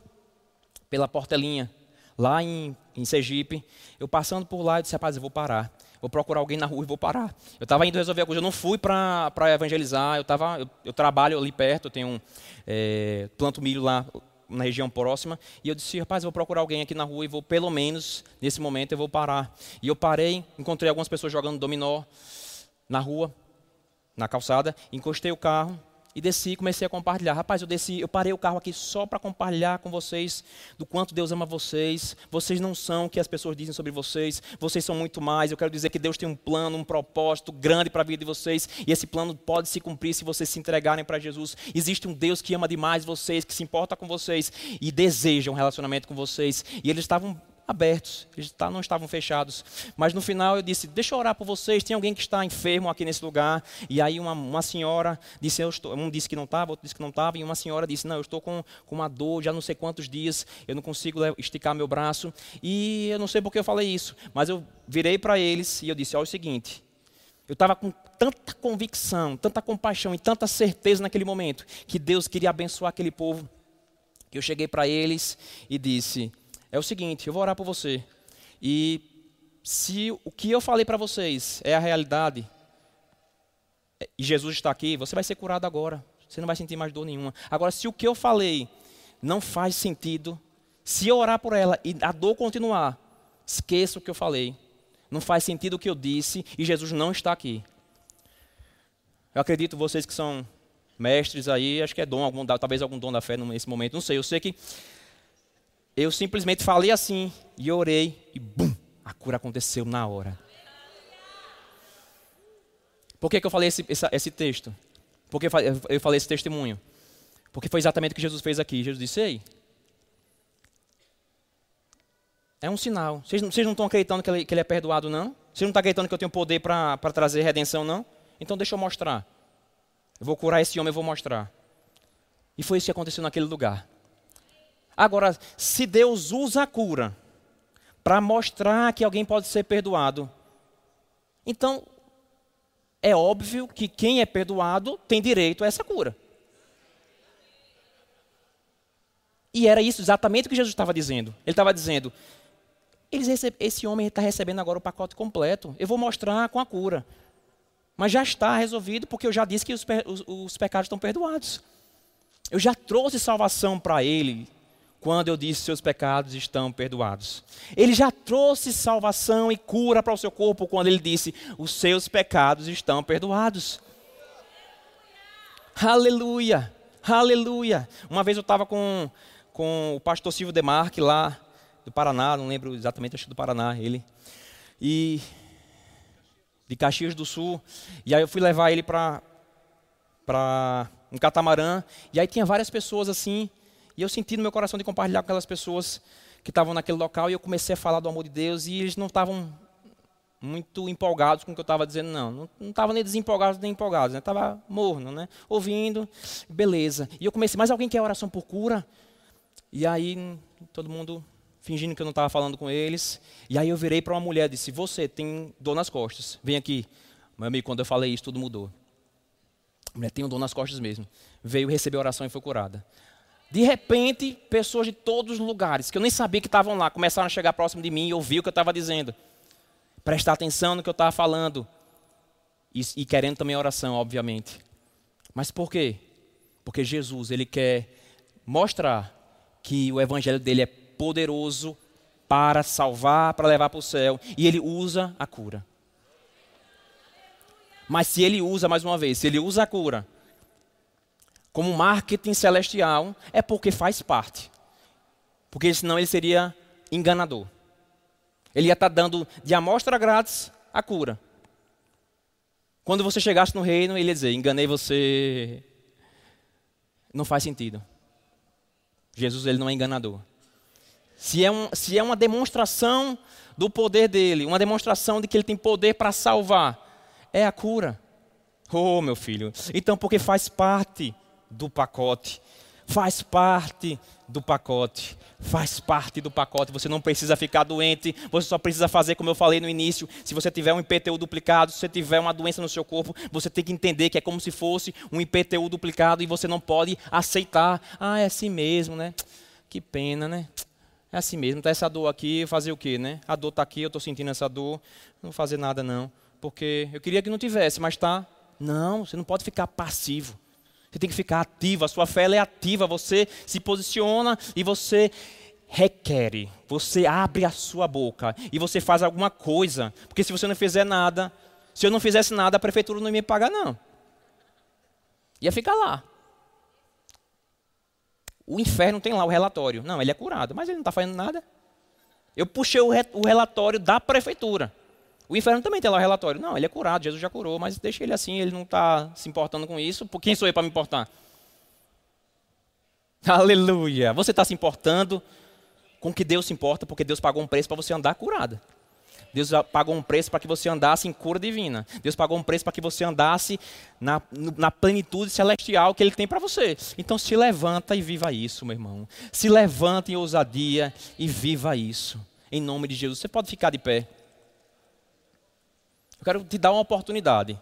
pela portelinha, lá em, em Sergipe. Eu passando por lá, eu disse: rapaz, eu vou parar. Vou procurar alguém na rua e vou parar. Eu estava indo resolver a coisa. Eu não fui para evangelizar. Eu, tava, eu, eu, trabalho ali perto. Eu tenho um, é, planto milho lá na região próxima. E eu disse, rapaz, eu vou procurar alguém aqui na rua e vou, pelo menos, nesse momento, eu vou parar. E eu parei, encontrei algumas pessoas jogando dominó na rua, na calçada, encostei o carro e desci e comecei a compartilhar. Rapaz, eu desci, eu parei o carro aqui só para compartilhar com vocês do quanto Deus ama vocês. Vocês não são o que as pessoas dizem sobre vocês. Vocês são muito mais. Eu quero dizer que Deus tem um plano, um propósito grande para a vida de vocês. E esse plano pode se cumprir se vocês se entregarem para Jesus. Existe um Deus que ama demais vocês, que se importa com vocês e deseja um relacionamento com vocês. E eles estavam abertos, eles tá, não estavam fechados. Mas no final eu disse: Deixa eu orar por vocês. Tem alguém que está enfermo aqui nesse lugar. E aí uma, uma senhora disse: eu estou, Um disse que não estava, outro disse que não estava. E uma senhora disse: Não, eu estou com, com uma dor já não sei quantos dias. Eu não consigo esticar meu braço. E eu não sei porque eu falei isso. Mas eu virei para eles e eu disse: Olha o seguinte. Eu estava com tanta convicção, tanta compaixão e tanta certeza naquele momento que Deus queria abençoar aquele povo. Que eu cheguei para eles e disse: é o seguinte: eu vou orar por você. E se o que eu falei para vocês é a realidade, e Jesus está aqui, você vai ser curado agora. Você não vai sentir mais dor nenhuma. Agora, se o que eu falei não faz sentido, se eu orar por ela e a dor continuar, esqueça o que eu falei. Não faz sentido o que eu disse e Jesus não está aqui. Eu acredito vocês que são mestres aí, acho que é dom, algum, talvez algum dom da fé nesse momento, não sei. Eu sei que eu simplesmente falei assim e orei e bum, a cura aconteceu na hora. Por que, que eu falei esse, esse, esse texto? Por que eu falei esse testemunho? Porque foi exatamente o que Jesus fez aqui. Jesus disse: Ei, é um sinal. Vocês, vocês não estão acreditando que ele, que ele, é perdoado, não? Vocês não estão acreditando que eu tenho poder para trazer redenção, não? Então deixa eu mostrar. Eu vou curar esse homem, eu vou mostrar. E foi isso que aconteceu naquele lugar. Agora, se Deus usa a cura para mostrar que alguém pode ser perdoado, então é óbvio que quem é perdoado tem direito a essa cura. E era isso exatamente o que Jesus estava dizendo. Ele estava dizendo: esse homem está recebendo agora o pacote completo. Eu vou mostrar com a cura. Mas já está resolvido, porque eu já disse que os, os, os pecados estão perdoados. Eu já trouxe salvação para ele quando eu disse seus pecados estão perdoados. Ele já trouxe salvação e cura para o seu corpo quando ele disse os seus pecados estão perdoados. Aleluia, aleluia. Uma vez eu estava com, com o pastor Silvio Demarque lá do Paraná, não lembro exatamente, acho que do Paraná, ele. E de Caxias do Sul. E aí eu fui levar ele para para um catamarã, e aí tinha várias pessoas assim, e eu senti no meu coração de compartilhar com aquelas pessoas que estavam naquele local e eu comecei a falar do amor de Deus e eles não estavam muito empolgados com o que eu estava dizendo, não. Não estavam nem desempolgados nem empolgados, né? Estava morno, né? Ouvindo, beleza. E eu comecei, mas alguém quer oração por cura? E aí todo mundo fingindo que eu não estava falando com eles. E aí eu virei para uma mulher e disse: Você tem dor nas costas, vem aqui. Meu amigo, quando eu falei isso, tudo mudou. A mulher tem um dor nas costas mesmo. Veio receber oração e foi curada. De repente, pessoas de todos os lugares, que eu nem sabia que estavam lá, começaram a chegar próximo de mim e ouvir o que eu estava dizendo. Prestar atenção no que eu estava falando. E, e querendo também oração, obviamente. Mas por quê? Porque Jesus, ele quer mostrar que o evangelho dele é poderoso para salvar, para levar para o céu. E ele usa a cura. Mas se ele usa, mais uma vez, se ele usa a cura como marketing celestial, é porque faz parte. Porque senão ele seria enganador. Ele ia estar dando de amostra grátis a cura. Quando você chegasse no reino, ele ia dizer: enganei você. Não faz sentido. Jesus ele não é enganador. Se é, um, se é uma demonstração do poder dele, uma demonstração de que ele tem poder para salvar, é a cura. Oh, meu filho. Então, porque faz parte do pacote. Faz parte do pacote. Faz parte do pacote. Você não precisa ficar doente. Você só precisa fazer como eu falei no início. Se você tiver um IPTU duplicado, se você tiver uma doença no seu corpo, você tem que entender que é como se fosse um IPTU duplicado e você não pode aceitar. Ah, é assim mesmo, né? Que pena, né? É assim mesmo. Tá essa dor aqui, fazer o quê, né? A dor está aqui, eu estou sentindo essa dor. Não vou fazer nada não, porque eu queria que não tivesse, mas tá. Não, você não pode ficar passivo. Você tem que ficar ativo, a sua fé é ativa, você se posiciona e você requer, você abre a sua boca e você faz alguma coisa. Porque se você não fizer nada, se eu não fizesse nada, a prefeitura não ia me pagar, não. Ia ficar lá. O inferno tem lá o relatório. Não, ele é curado, mas ele não está fazendo nada. Eu puxei o, re o relatório da prefeitura. O inferno também tem lá o relatório. Não, ele é curado, Jesus já curou, mas deixa ele assim, ele não está se importando com isso. Por quem sou eu para me importar? Aleluia! Você está se importando com que Deus se importa, porque Deus pagou um preço para você andar curada. Deus pagou um preço para que você andasse em cura divina. Deus pagou um preço para que você andasse na, na plenitude celestial que Ele tem para você. Então se levanta e viva isso, meu irmão. Se levanta em ousadia e viva isso. Em nome de Jesus. Você pode ficar de pé. Eu quero te dar uma oportunidade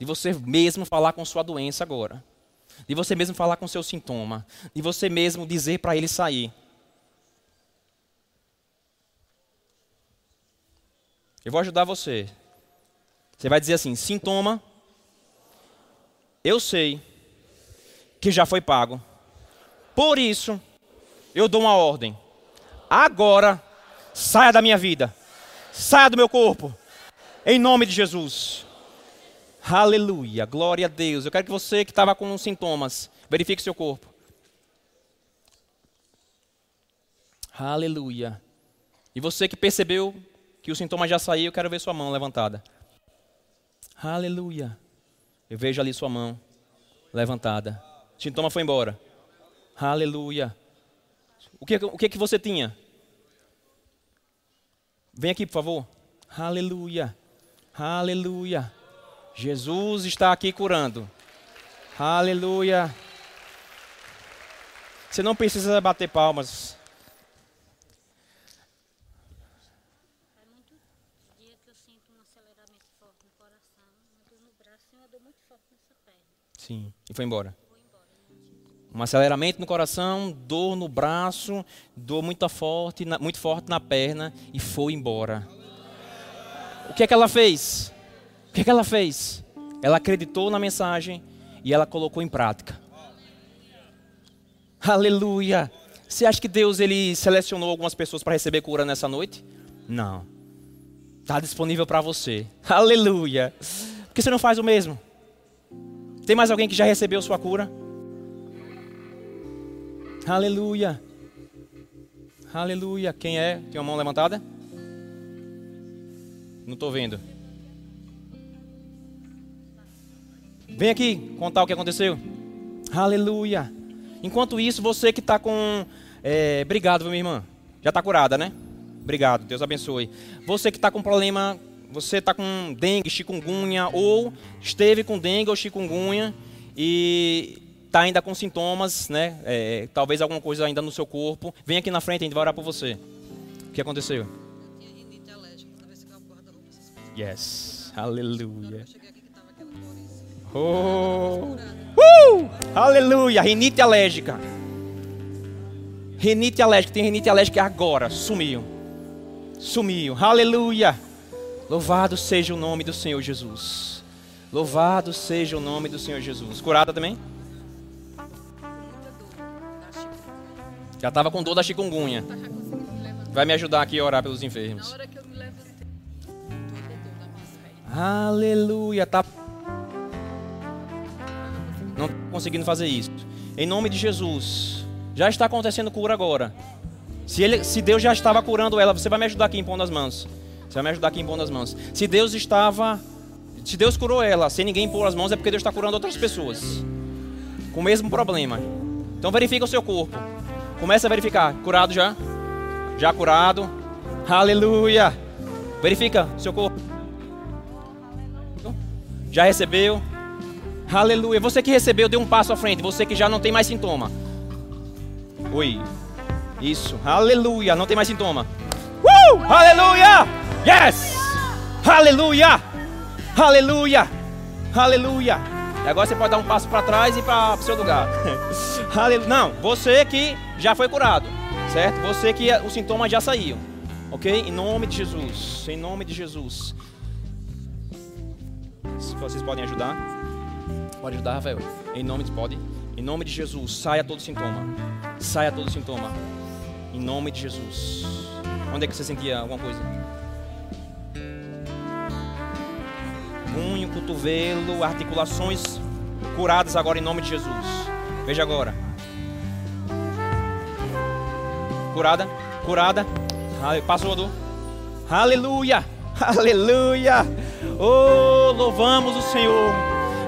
de você mesmo falar com sua doença agora. De você mesmo falar com seu sintoma. De você mesmo dizer para ele sair. Eu vou ajudar você. Você vai dizer assim: sintoma, eu sei que já foi pago. Por isso, eu dou uma ordem. Agora, saia da minha vida. Saia do meu corpo. Em nome de Jesus. Aleluia. Glória a Deus. Eu quero que você que estava com sintomas, verifique seu corpo. Aleluia. E você que percebeu que o sintoma já saiu, eu quero ver sua mão levantada. Aleluia. Eu vejo ali sua mão levantada. O sintoma foi embora. Aleluia. O que, o que, que você tinha? Vem aqui, por favor. Aleluia. Aleluia. Jesus está aqui curando. Aleluia. Você não precisa bater palmas. Sim. E foi embora. Um aceleramento no coração, dor no braço, dor muito forte, muito forte na perna e foi embora. O que é que ela fez? O que é que ela fez? Ela acreditou na mensagem e ela colocou em prática. Aleluia. Você acha que Deus ele selecionou algumas pessoas para receber cura nessa noite? Não. Está disponível para você. Aleluia. Por que você não faz o mesmo? Tem mais alguém que já recebeu sua cura? Aleluia. Aleluia. Quem é? Tem uma mão levantada? Não estou vendo. Vem aqui contar o que aconteceu. Aleluia. Enquanto isso, você que está com. É, obrigado, minha irmã. Já está curada, né? Obrigado, Deus abençoe. Você que está com problema, você está com dengue, chikungunya, ou esteve com dengue ou chikungunya e está ainda com sintomas, né? É, talvez alguma coisa ainda no seu corpo. Vem aqui na frente, a gente vai orar por você. O que aconteceu? Yes. Aleluia. Oh. Uh! Aleluia! Rinite alérgica. Rinite alérgica. Tem rinite alérgica agora. Sumiu. Sumiu. Aleluia. Louvado seja o nome do Senhor Jesus. Louvado seja o nome do Senhor Jesus. Curada também? Já estava com dor da chikungunya. Vai me ajudar aqui a orar pelos Na enfermos. hora que eu Aleluia. Tá não conseguindo fazer isso. Em nome de Jesus. Já está acontecendo cura agora. Se, ele, se Deus já estava curando ela, você vai me ajudar aqui impondo as mãos. Você vai me ajudar aqui impondo as mãos. Se Deus estava. Se Deus curou ela sem ninguém impor as mãos, é porque Deus está curando outras pessoas. Com o mesmo problema. Então verifica o seu corpo. Começa a verificar. Curado já? Já curado. Aleluia. Verifica o seu corpo. Já recebeu? Aleluia. Você que recebeu, dê um passo à frente. Você que já não tem mais sintoma. Oi. Isso. Aleluia. Não tem mais sintoma. Uh! Aleluia! Yes! Aleluia! Aleluia! Aleluia! E agora você pode dar um passo para trás e para o seu lugar. Aleluia. Não, você que já foi curado, certo? Você que os sintomas já saíram. Ok? Em nome de Jesus. Em nome de Jesus. Se vocês podem ajudar. Pode ajudar, Rafael? Em nome de pode. Em nome de Jesus, saia todo sintoma. Saia todo sintoma. Em nome de Jesus. Onde é que você sentia alguma coisa? Punho, cotovelo, articulações curadas agora em nome de Jesus. Veja agora. Curada, curada. Passou a dor. Aleluia, aleluia. Oh, louvamos o Senhor.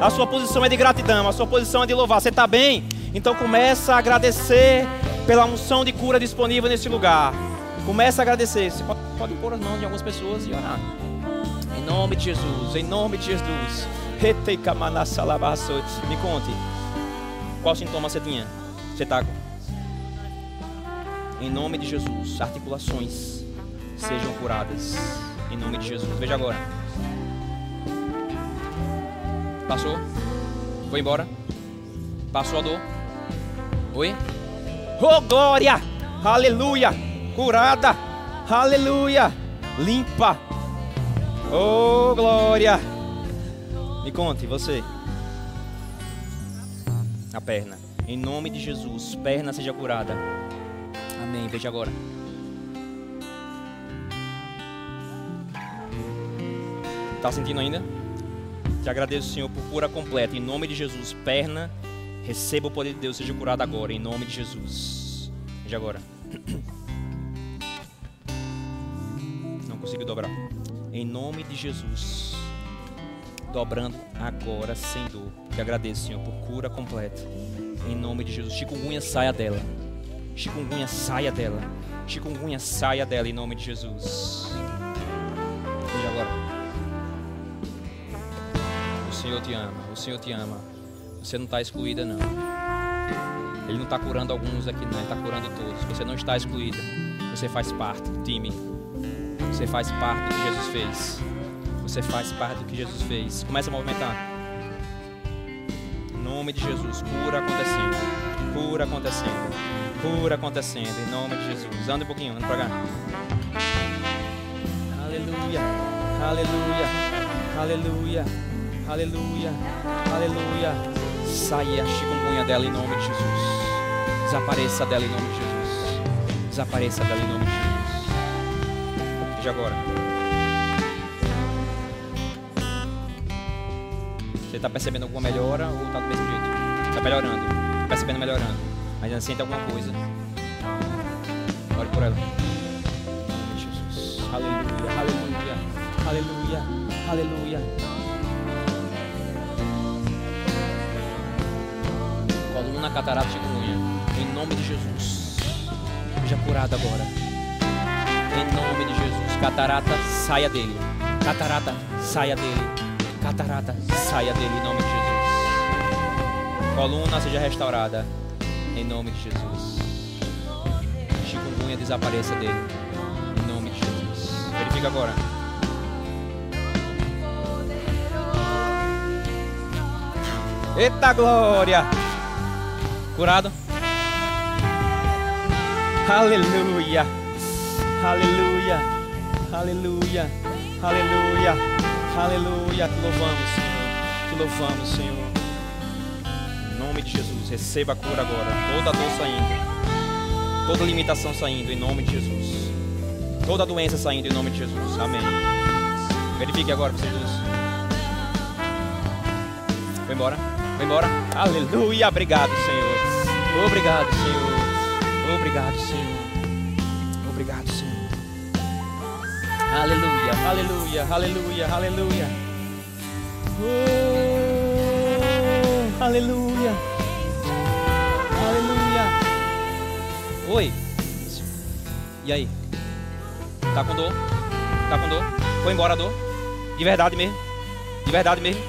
A sua posição é de gratidão, a sua posição é de louvar. Você está bem? Então começa a agradecer pela unção de cura disponível nesse lugar. Começa a agradecer. Você pode, pode pôr as mãos de algumas pessoas e orar. Em nome de Jesus, em nome de Jesus. Me conte. Qual sintoma você tinha? Você está em nome de Jesus, articulações sejam curadas. Em nome de Jesus. Veja agora. Passou? Foi embora? Passou a dor? Oi? Oh glória! Aleluia! Curada! Aleluia! Limpa! Oh glória! Me conte, você. A perna. Em nome de Jesus, perna seja curada. Amém. Veja agora. Está sentindo ainda? Te agradeço, Senhor, por cura completa. Em nome de Jesus, perna, receba o poder de Deus, seja curada agora. Em nome de Jesus. Veja agora. Não consigo dobrar. Em nome de Jesus. Dobrando agora sem dor. Te agradeço, Senhor, por cura completa. Em nome de Jesus. Chikungunya saia dela. Chikungunya saia dela. Chikungunya saia dela em nome de Jesus. Senhor te ama. O Senhor te ama. Você não está excluída, não. Ele não está curando alguns aqui, não. Ele está curando todos. Você não está excluída. Você faz parte do time. Você faz parte do que Jesus fez. Você faz parte do que Jesus fez. Começa a movimentar. Em nome de Jesus. Cura acontecendo. Cura acontecendo cura acontecendo, em nome de Jesus. Anda um pouquinho, anda pra cá. Aleluia, aleluia, aleluia, aleluia, aleluia. Saia a chikungunya dela em nome de Jesus. Desapareça dela em nome de Jesus. Desapareça dela em nome de Jesus. Veja agora. Você está percebendo alguma melhora ou está do mesmo jeito? Está melhorando. Está percebendo melhorando mas ainda sente alguma coisa. Ore por ela. Jesus. Aleluia, aleluia, aleluia, aleluia. Coluna, catarata, chikungunya. Em nome de Jesus. Seja curada agora. Em nome de Jesus. Catarata, saia dele. Catarata, saia dele. Catarata, saia dele em nome de Jesus. Coluna seja restaurada. Em nome de Jesus. Chikungunya desapareça dele. Em nome de Jesus. Verifica agora. Eita glória! Curado? Aleluia! Aleluia! Aleluia! Aleluia! Aleluia! Te louvamos, Senhor. Te louvamos, Senhor nome de Jesus. Receba a cura agora. Toda dor saindo. Toda limitação saindo em nome de Jesus. Toda doença saindo em nome de Jesus. Amém. Verifique agora, vocês dois. Vai embora. Vai embora. Aleluia. Obrigado, Senhor. Obrigado, Senhor. Obrigado, Senhor. Obrigado, Senhor. Aleluia, aleluia, aleluia, aleluia. Oh. Aleluia. Aleluia. Oi. E aí? Tá com dor? Tá com dor? Foi embora a dor? De verdade mesmo? De verdade mesmo?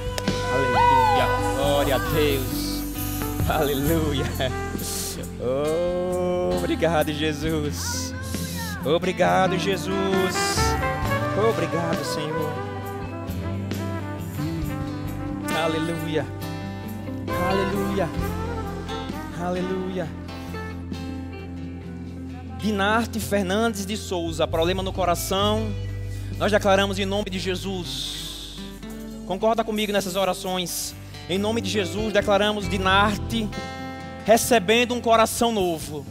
Aleluia. Glória a Deus. Aleluia. Obrigado, Jesus. Obrigado, Jesus. Obrigado, Senhor. Aleluia. Aleluia. Aleluia. Dinarte Fernandes de Souza, problema no coração. Nós declaramos em nome de Jesus. Concorda comigo nessas orações. Em nome de Jesus, declaramos Dinarte recebendo um coração novo.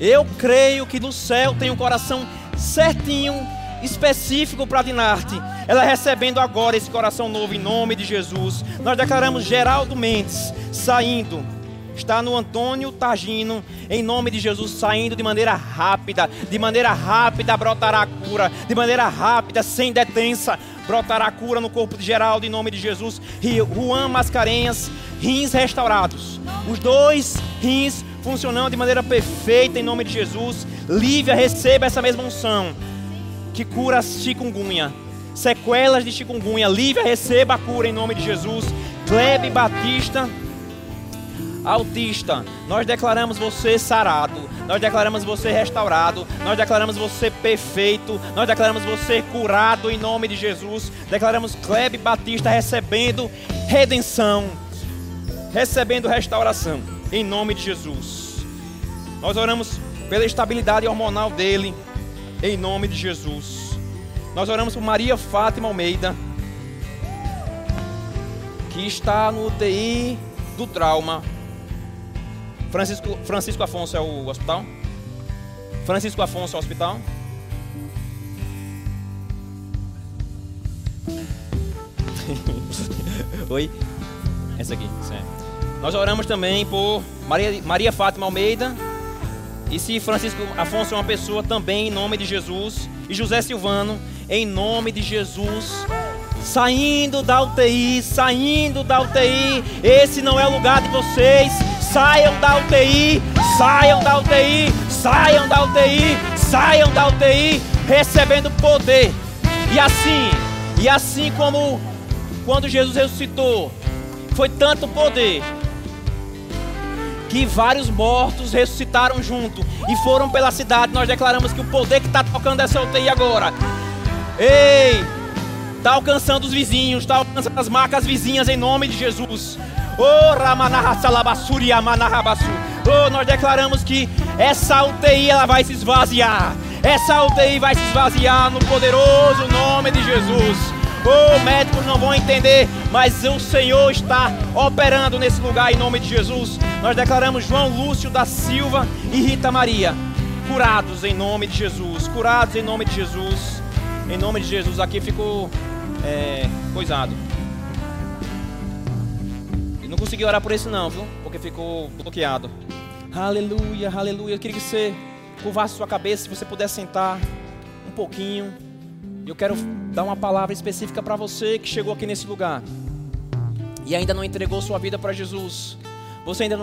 Eu creio que no céu tem um coração certinho, específico para Dinarte. Ela recebendo agora esse coração novo em nome de Jesus. Nós declaramos Geraldo Mendes saindo. Está no Antônio Tagino, em nome de Jesus, saindo de maneira rápida. De maneira rápida brotará a cura. De maneira rápida, sem detença, brotará a cura no corpo de Geraldo, em nome de Jesus. Juan Mascarenhas, rins restaurados. Os dois rins funcionando de maneira perfeita, em nome de Jesus. Lívia, receba essa mesma unção que cura chikungunya. Sequelas de chikungunya. Lívia, receba a cura em nome de Jesus. Klebe Batista autista, nós declaramos você sarado, nós declaramos você restaurado, nós declaramos você perfeito, nós declaramos você curado em nome de Jesus. Declaramos Klebe Batista recebendo redenção, recebendo restauração em nome de Jesus. Nós oramos pela estabilidade hormonal dele em nome de Jesus. Nós oramos por Maria Fátima Almeida, que está no UTI do trauma Francisco, Francisco Afonso é o hospital? Francisco Afonso é o hospital? Oi? Essa aqui, certo. Nós oramos também por Maria, Maria Fátima Almeida. E se Francisco Afonso é uma pessoa, também em nome de Jesus. E José Silvano, em nome de Jesus. Saindo da UTI, saindo da UTI. Esse não é o lugar de vocês Saiam da UTI, saiam da UTI, saiam da UTI, saiam da UTI, recebendo poder. E assim, e assim como quando Jesus ressuscitou, foi tanto poder que vários mortos ressuscitaram junto e foram pela cidade. Nós declaramos que o poder que está tocando essa UTI agora, ei, está alcançando os vizinhos, está alcançando as marcas vizinhas em nome de Jesus. Oh, oh, nós declaramos que essa UTI ela vai se esvaziar. Essa UTI vai se esvaziar no poderoso nome de Jesus. Oh, médicos não vão entender, mas o Senhor está operando nesse lugar em nome de Jesus. Nós declaramos João Lúcio da Silva e Rita Maria curados em nome de Jesus. Curados em nome de Jesus. Em nome de Jesus. Aqui ficou é, coisado consegui orar por isso não, viu? Porque ficou bloqueado. Aleluia, aleluia. Eu queria que você curvasse sua cabeça, se você puder sentar um pouquinho. Eu quero dar uma palavra específica para você que chegou aqui nesse lugar e ainda não entregou sua vida para Jesus. Você ainda não